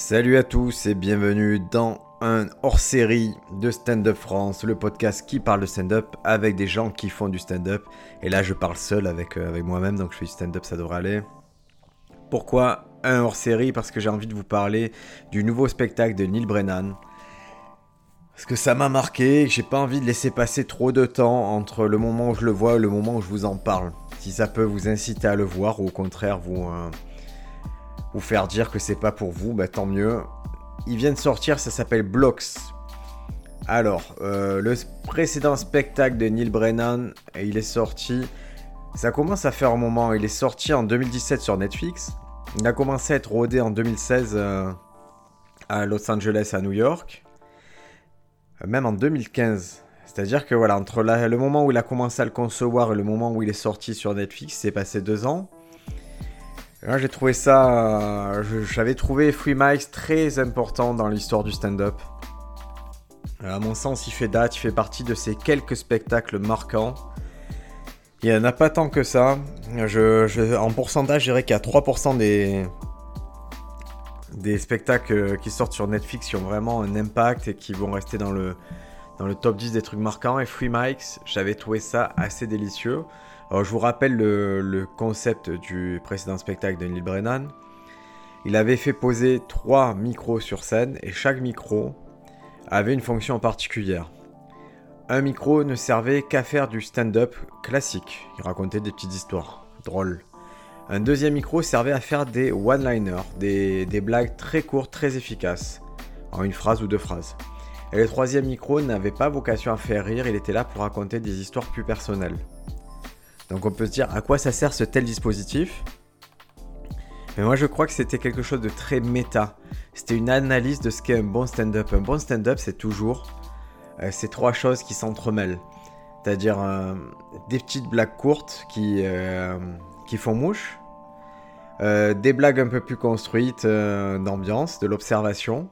Salut à tous et bienvenue dans un hors-série de Stand Up France, le podcast qui parle de stand-up avec des gens qui font du stand-up. Et là, je parle seul avec, euh, moi-même, donc je fais du stand-up, ça devrait aller. Pourquoi un hors-série? Parce que j'ai envie de vous parler du nouveau spectacle de Neil Brennan. Parce que ça m'a marqué, j'ai pas envie de laisser passer trop de temps entre le moment où je le vois et le moment où je vous en parle. Si ça peut vous inciter à le voir ou au contraire vous, euh, vous faire dire que c'est pas pour vous, bah tant mieux. Il vient de sortir, ça s'appelle Blocks. Alors, euh, le précédent spectacle de Neil Brennan, il est sorti. Ça commence à faire un moment. Il est sorti en 2017 sur Netflix. Il a commencé à être rodé en 2016 euh, à Los Angeles, à New York. Euh, même en 2015. C'est-à-dire que voilà, entre le moment où il a commencé à le concevoir et le moment où il est sorti sur Netflix, c'est passé deux ans. J'ai trouvé ça. euh, J'avais trouvé Free Mics très important dans l'histoire du stand-up. Euh, À mon sens, il fait date, il fait partie de ces quelques spectacles marquants. Il n'y en a pas tant que ça. En pourcentage, je dirais qu'il y a 3% des, des spectacles euh, qui sortent sur Netflix qui ont vraiment un impact et qui vont rester dans le, dans le top 10 des trucs marquants. Et Free Mics, j'avais trouvé ça assez délicieux. Je vous rappelle le, concept du précédent spectacle de Neil Brennan. Il avait fait poser trois micros sur scène et chaque micro avait une fonction particulière. Un micro ne servait qu'à faire du stand-up classique. Il racontait des petites histoires drôles. Un deuxième micro servait à faire des one-liners, des blagues très courtes, très efficaces, en une phrase ou deux phrases. Et le troisième micro n'avait pas vocation à faire rire, il était là pour raconter des histoires plus personnelles. Donc on peut se dire à quoi ça sert ce tel dispositif Mais moi je crois que c'était quelque chose de très méta. C'était une analyse de ce qu'est un bon stand-up. Un bon stand-up c'est toujours euh, ces trois choses qui s'entremêlent. C'est-à-dire euh, des petites blagues courtes qui, euh, qui font mouche, des blagues un peu plus construites d'ambiance, de l'observation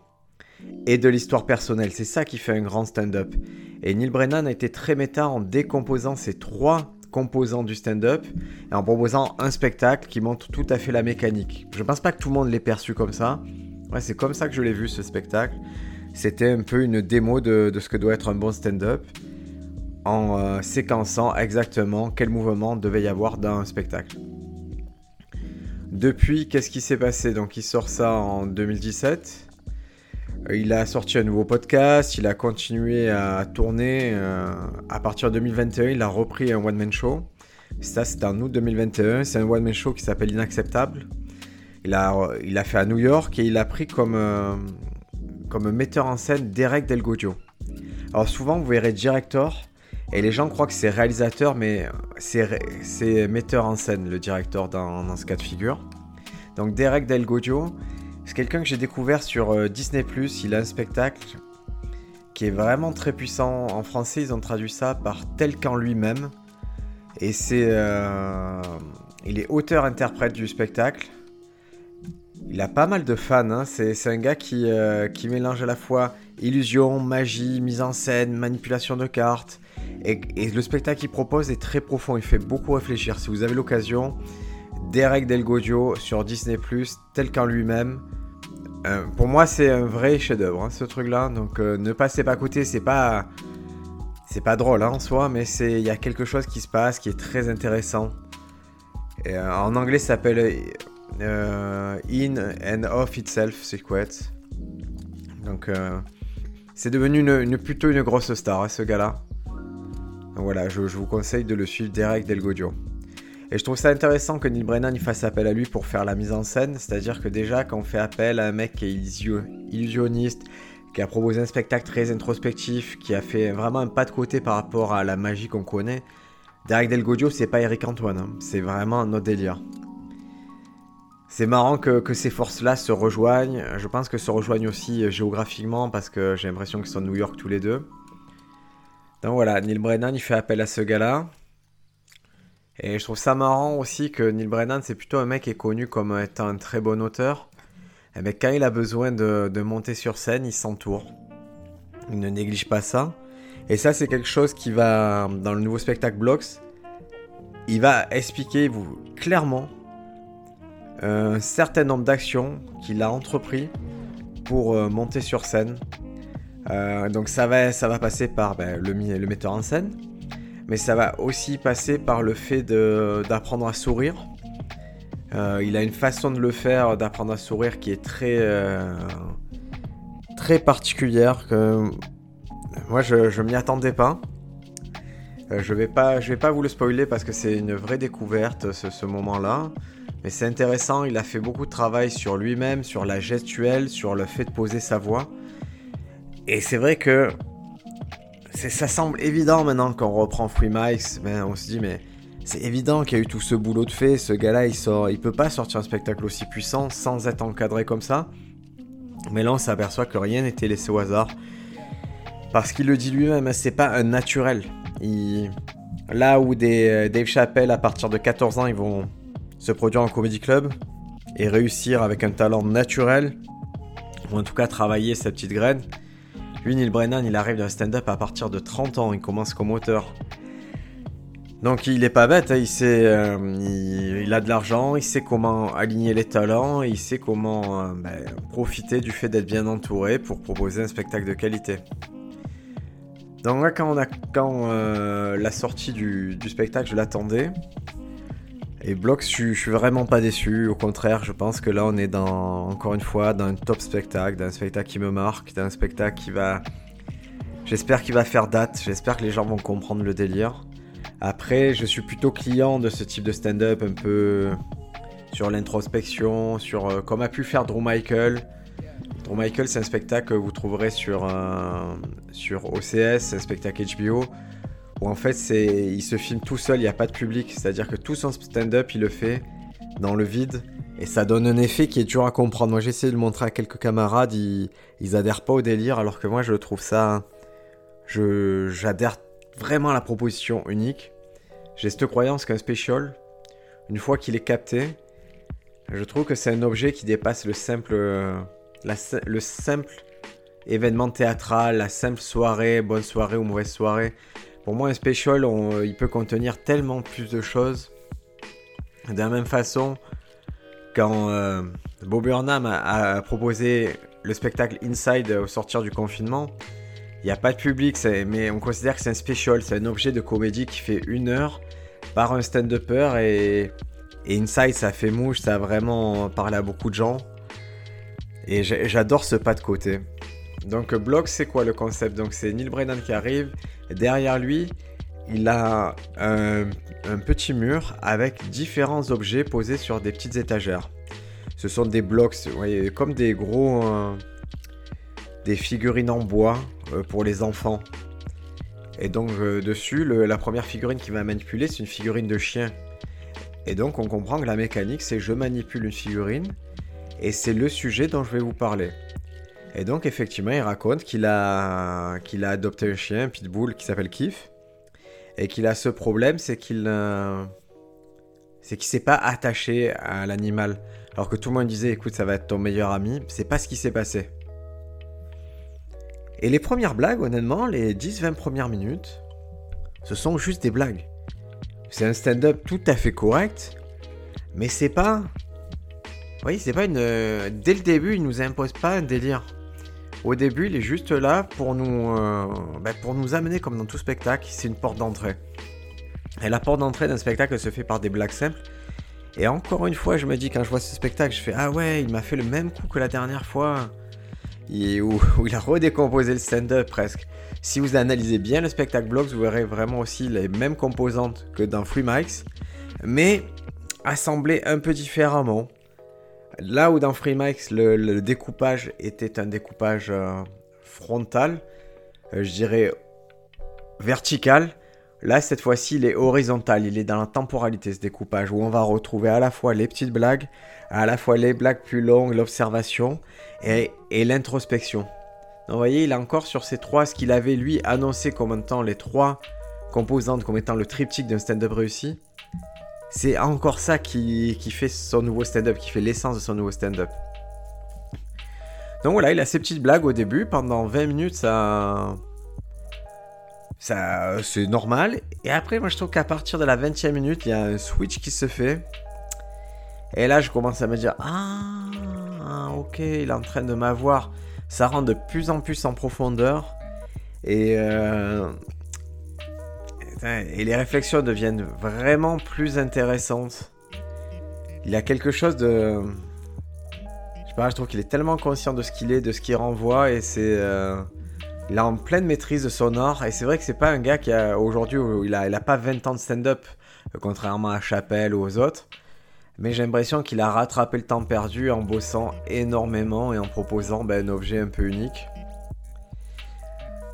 et de l'histoire personnelle. C'est ça qui fait un grand stand-up. Et Neil Brennan a été très méta en décomposant ces trois composants du stand-up et en proposant un spectacle qui montre tout à fait la mécanique. Je pense pas que tout le monde l'ait perçu comme ça. C'est comme ça que je l'ai vu ce spectacle. C'était un peu une démo de, de ce que doit être un bon stand-up en euh, séquençant exactement quel mouvement devait y avoir dans un spectacle. Depuis, qu'est-ce qui s'est passé? Donc, il sort ça en 2017. Euh, Il a sorti un nouveau podcast, il a continué à tourner. euh, à partir de 2021, il a repris un one-man show. Ça, c'est en août 2021. C'est un one-man show qui s'appelle Inacceptable. Il a, il a fait à New York et il a pris comme, euh, comme metteur en scène Derek Delgodio. Alors souvent, vous verrez director et les gens croient que c'est réalisateur, mais c'est metteur en scène, le directeur dans, dans ce cas de figure. Donc Derek Delgodio, c'est quelqu'un que j'ai découvert sur euh, Disney+. Il a un spectacle qui est vraiment très puissant. En français, ils ont traduit ça par tel qu'en lui-même. Et c'est, euh, il est auteur-interprète du spectacle. Il a pas mal de fans. hein. C'est, un gars qui, euh, qui mélange à la fois illusion, magie, mise en scène, manipulation de cartes. Et le spectacle qu'il propose est très profond. Il fait beaucoup réfléchir. Si vous avez l'occasion, Derek Delgodio sur Disney+, tel qu'en lui-même. Euh, pour moi, c'est un vrai chef-d'œuvre, hein, ce truc-là. Donc, euh, ne passez pas à côté. C'est pas, c'est pas drôle hein, en soi, mais il y a quelque chose qui se passe qui est très intéressant. Euh, en anglais, ça s'appelle In and of Itself Secret. Donc, c'est devenu une- plutôt une grosse star, hein, ce gars-là. Donc voilà, je, je vous conseille de le suivre, Derek Delgodio. Et je trouve ça intéressant que Neil Brennan fasse appel à lui pour faire la mise en scène. C'est-à-dire que déjà, quand on fait appel à un mec qui est illusio- illusionniste, qui a proposé un spectacle très introspectif, qui a fait vraiment un pas de côté par rapport à la magie qu'on connaît, Derek Delgodio, c'est pas Eric Antoine. hein. C'est vraiment un autre délire. C'est marrant que, que ces forces-là se rejoignent. Je pense que se rejoignent aussi euh, géographiquement parce que j'ai l'impression qu'ils sont de New York tous les deux. Donc voilà, Neil Brennan, il fait appel à ce gars-là. Et je trouve ça marrant aussi que Neil Brennan, c'est plutôt un mec qui est connu comme étant un très bon auteur. Mais quand il a besoin de, monter sur scène, il s'entoure. Il ne néglige pas ça. Et ça, c'est quelque chose qui va, dans le nouveau spectacle Blocks, il va expliquer vous, clairement un certain nombre d'actions qu'il a entrepris pour monter sur scène. donc ça va, ça va passer par ben, le metteur en scène, mais ça va aussi passer par le fait d'apprendre à sourire. il a une façon de le faire, d'apprendre à sourire qui est très, très particulière. Que moi, je, je m'y attendais pas. Euh, je vais vais pas vous le spoiler parce que c'est une vraie découverte ce, moment-là. Mais c'est intéressant, il a fait beaucoup de travail sur lui-même, sur la gestuelle, sur le fait de poser sa voix. Et c'est vrai que ça semble évident maintenant qu'on reprend Free Mics. Ben, on se dit, mais c'est évident qu'il y a eu tout ce boulot de fait. Ce gars-là, il sort, il peut pas sortir un spectacle aussi puissant sans être encadré comme ça. Mais là, on s'aperçoit que rien n'était laissé au hasard. Parce qu'il le dit lui-même, c'est pas un naturel. Là où des euh, Dave Chappelle, à partir de 14 ans, ils vont se produire en comedy club et réussir avec un talent naturel, ou en tout cas travailler sa petite graine. Lui, Neil Brennan, il arrive dans stand-up à partir de 30 ans, il commence comme auteur. Donc il est pas bête, hein, il, sait, euh, il, a de l'argent, il sait comment aligner les talents, il sait comment euh, ben, profiter du fait d'être bien entouré pour proposer un spectacle de qualité. Donc là, quand euh, la sortie du, spectacle, je l'attendais. Et Blox, je, je, suis vraiment pas déçu. Au contraire, je pense que là, on est encore une fois, dans un top spectacle, d'un spectacle qui me marque, d'un spectacle qui va. J'espère qu'il va faire date. J'espère que les gens vont comprendre le délire. Après, je suis plutôt client de ce type de stand-up, un peu sur l'introspection, sur euh, comme a pu faire Drew Michael. Pour Michael, c'est un spectacle que vous trouverez sur, sur OCS, un spectacle HBO, où en fait il se filme tout seul, il n'y a pas de public, c'est-à-dire que tout son stand-up il le fait dans le vide, et ça donne un effet qui est dur à comprendre. Moi j'ai essayé de le montrer à quelques camarades, ils, ils adhèrent pas au délire, alors que moi je trouve ça, j'adhère vraiment à la proposition unique. J'ai cette croyance qu'un special, une fois qu'il est capté, je trouve que c'est un objet qui dépasse le simple le simple événement théâtral, la simple soirée, bonne soirée ou mauvaise soirée. Pour moi, un special, il peut contenir tellement plus de choses. De la même façon, quand euh, Bob Burnham a, proposé le spectacle Inside au sortir du confinement, il n'y a pas de public, mais on considère que c'est un special, c'est un objet de comédie qui fait une heure par un stand-upper et, et Inside ça fait mouche, ça a vraiment parlé à beaucoup de gens. Et j'adore ce pas de côté. Donc Block, c'est quoi le concept? Donc c'est Neil Brennan qui arrive. Derrière lui, il a un, petit mur avec différents objets posés sur des petites étagères. Ce sont des blocs, vous comme des gros... Euh, des figurines en bois euh, pour les enfants. Et donc euh, dessus, la première figurine qui va manipuler, c'est une figurine de chien. Et donc on comprend que la mécanique, c'est je manipule une figurine et c'est le sujet dont je vais vous parler. Et donc effectivement, il raconte qu'il a, a adopté un chien, un pitbull, qui s'appelle Kif, et qu'il a ce problème, c'est qu'il euh, c'est qu'il s'est pas attaché à l'animal. Alors que tout le monde disait, écoute, ça va être ton meilleur ami, c'est pas ce qui s'est passé. Et les premières blagues, honnêtement, les 10-20 premières minutes, ce sont juste des blagues. C'est un stand-up tout à fait correct, mais c'est pas oui, c'est pas une. Euh, dès le début, il nous impose pas un délire. Au début, il est juste là pour nous, euh, ben, pour nous amener comme dans tout spectacle. C'est une porte d'entrée. Et la porte d'entrée d'un spectacle se fait par des blagues simples. Et encore une fois, je me dis quand je vois ce spectacle, je fais ah ouais, il m'a fait le même coup que la dernière fois. où, il a redécomposé le stand-up presque. Si vous analysez bien le spectacle Blogs, vous verrez vraiment aussi les mêmes composantes que dans Free Mics, mais assemblées un peu différemment. Là où dans FreeMax, le, le découpage était un découpage euh, frontal, euh, je dirais vertical, là cette fois-ci il est horizontal, il est dans la temporalité ce découpage, où on va retrouver à la fois les petites blagues, à la fois les blagues plus longues, l'observation et, l'introspection. Donc vous voyez, il est encore sur ces trois, ce qu'il avait lui annoncé comme étant les trois composantes, comme étant le triptyque d'un stand-up réussi. C'est encore ça qui, fait son nouveau stand-up, qui fait l'essence de son nouveau stand-up. Donc voilà, il a ses petites blagues au début. Pendant 20 minutes, ça. C'est normal. Et après, moi, je trouve qu'à partir de la 20e minute, il y a un switch qui se fait. Et là, je commence à me dire Ah, ok, il est en train de m'avoir. Ça rentre de plus en plus en profondeur. Et, euh, et les réflexions deviennent vraiment plus intéressantes. Il a quelque chose de. Je sais pas, je trouve qu'il est tellement conscient de ce qu'il est, de ce qu'il renvoie, et c'est. Euh, il est en pleine maîtrise de son art, et c'est vrai que c'est pas un gars qui a. Aujourd'hui, il a, pas 20 ans de stand-up, contrairement à Chapelle ou aux autres. Mais j'ai l'impression qu'il a rattrapé le temps perdu en bossant énormément et en proposant ben, un objet un peu unique.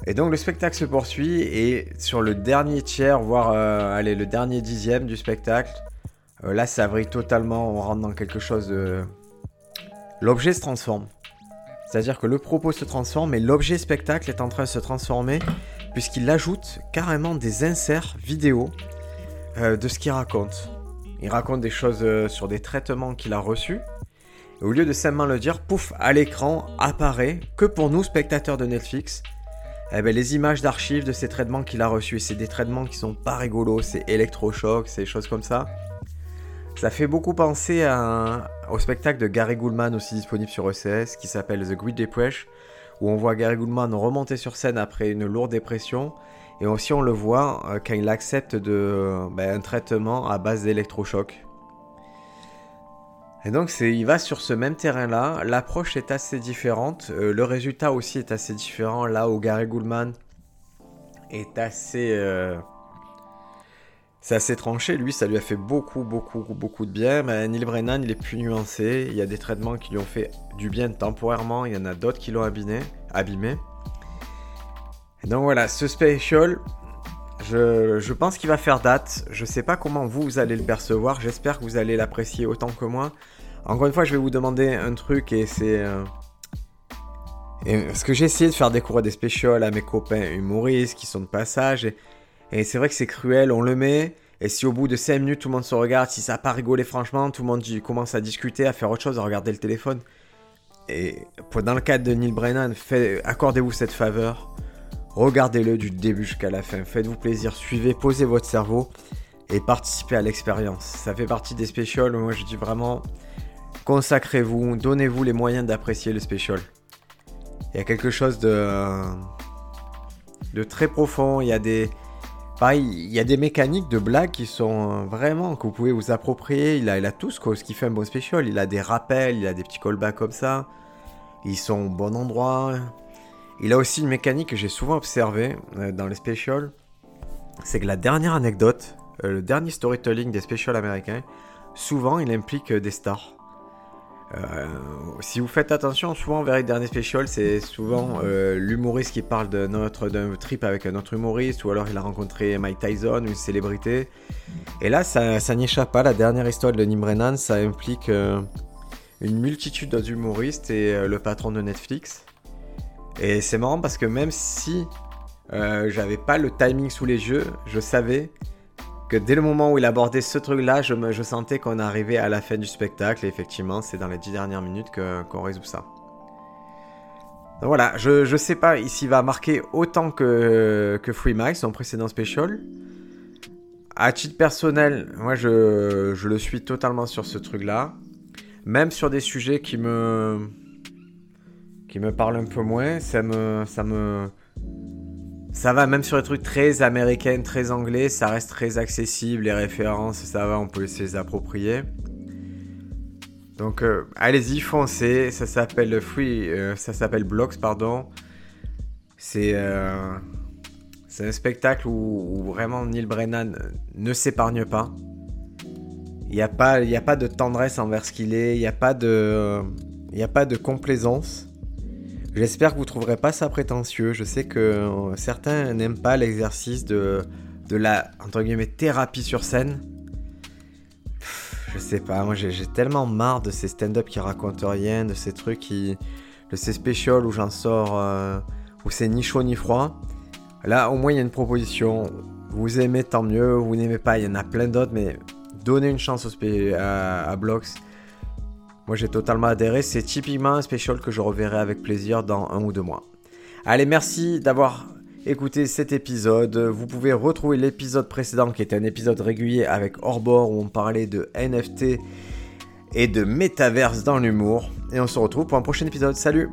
Et donc le spectacle se poursuit et sur le dernier tiers, voire euh, allez, le dernier dixième du spectacle, euh, là ça vrille totalement, on rentre dans quelque chose de... L'objet se transforme. C'est-à-dire que le propos se transforme et l'objet spectacle est en train de se transformer puisqu'il ajoute carrément des inserts vidéo euh, de ce qu'il raconte. Il raconte des choses sur des traitements qu'il a reçus. Et au lieu de simplement le dire, pouf, à l'écran apparaît que pour nous spectateurs de Netflix, eh ben, les images d'archives de ces traitements qu'il a reçus. C'est des traitements qui sont pas rigolos, c'est électrochoc, c'est des choses comme ça. Ça fait beaucoup penser au spectacle de Gary Goulman aussi disponible sur ECS qui s'appelle The Great Depression où on voit Gary Goulman remonter sur scène après une lourde dépression et aussi on le voit euh, quand il accepte de, ben, un traitement à base d'électrochoc. Et donc il va sur ce même terrain-là. L'approche est assez différente. Euh, le résultat aussi est assez différent. Là où Gary Goulman est assez... Euh, c'est assez tranché. Lui, ça lui a fait beaucoup, beaucoup, beaucoup de bien. Mais Neil Brennan, il est plus nuancé. Il y a des traitements qui lui ont fait du bien temporairement. Il y en a d'autres qui l'ont abîmé. abîmé. Et donc voilà, ce special, je, pense qu'il va faire date. Je sais pas comment vous, vous allez le percevoir. J'espère que vous allez l'apprécier autant que moi. Encore une fois, je vais vous demander un truc et c'est. Euh... Parce que j'ai essayé de faire découvrir des specials à mes copains humoristes qui sont de passage. Et, c'est vrai que c'est cruel, on le met. Et si au bout de 5 minutes tout le monde se regarde, si ça n'a pas rigolé franchement, tout le monde commence à discuter, à faire autre chose, à regarder le téléphone. Et dans le cadre de Neil Brennan, accordez-vous cette faveur. Regardez-le du début jusqu'à la fin. Faites-vous plaisir, suivez, posez votre cerveau et participez à l'expérience. Ça fait partie des specials. Moi, je dis vraiment, consacrez-vous, donnez-vous les moyens d'apprécier le special. Il y a quelque chose de, très profond. Il y a des, pareil, il y a des mécaniques de blagues qui sont vraiment que vous pouvez vous approprier. Il a, a tout ce, qui fait un bon special. Il a des rappels, il a des petits callbacks comme ça. Ils sont au bon endroit. Il a aussi une mécanique que j'ai souvent observée euh, dans les specials. C'est que la dernière anecdote, euh, le dernier storytelling des specials américains, souvent il implique des stars. Euh, si vous faites attention, souvent vers les derniers specials, c'est souvent euh, l'humoriste qui parle d'un trip avec un autre humoriste, ou alors il a rencontré Mike Tyson, une célébrité. Et là, ça, n'y échappe pas. La dernière histoire de Nim Brennan, ça implique euh, une multitude d'humoristes et le patron de Netflix. Et c'est marrant parce que même si j'avais pas le timing sous les yeux, je savais dès le moment où il abordait ce truc-là, je, sentais qu'on arrivait à la fin du spectacle. Et effectivement, c'est dans les dix dernières minutes qu'on résout ça. Donc voilà, je, je sais pas s'il va marquer autant que, que Free Mike, son précédent special. À titre personnel, moi je le suis totalement sur ce truc-là. Même sur des sujets qui me qui me parlent un peu moins, ça me ça me ça va même sur les trucs très américains, très anglais, ça reste très accessible, les références, ça va, on peut se les approprier. Donc euh, allez-y, foncez, ça s'appelle Free, euh, ça s'appelle Blocks, pardon. C'est euh, c'est un spectacle où, vraiment Neil Brennan ne s'épargne pas. Il n'y a, pas, a pas de tendresse envers ce qu'il est, il n'y a, a pas de complaisance. J'espère que vous trouverez pas ça prétentieux. Je sais que euh, certains n'aiment pas l'exercice de, de la entre guillemets thérapie sur scène. je sais pas, moi j'ai tellement marre de ces stand-up qui racontent rien, de ces trucs qui. de ces specials où j'en sors. Euh, où c'est ni chaud ni froid. Là, au moins, il y a une proposition. Vous aimez, tant mieux. Vous n'aimez pas, il y en a plein d'autres, mais donnez une chance à, à Blocks. Moi j'ai totalement adhéré, c'est typiquement un special que je reverrai avec plaisir dans un ou deux mois. Allez, merci d'avoir écouté cet épisode. Vous pouvez retrouver l'épisode précédent qui était un épisode régulier avec Orbor où on parlait de NFT et de métaverse dans l'humour. Et on se retrouve pour un prochain épisode. Salut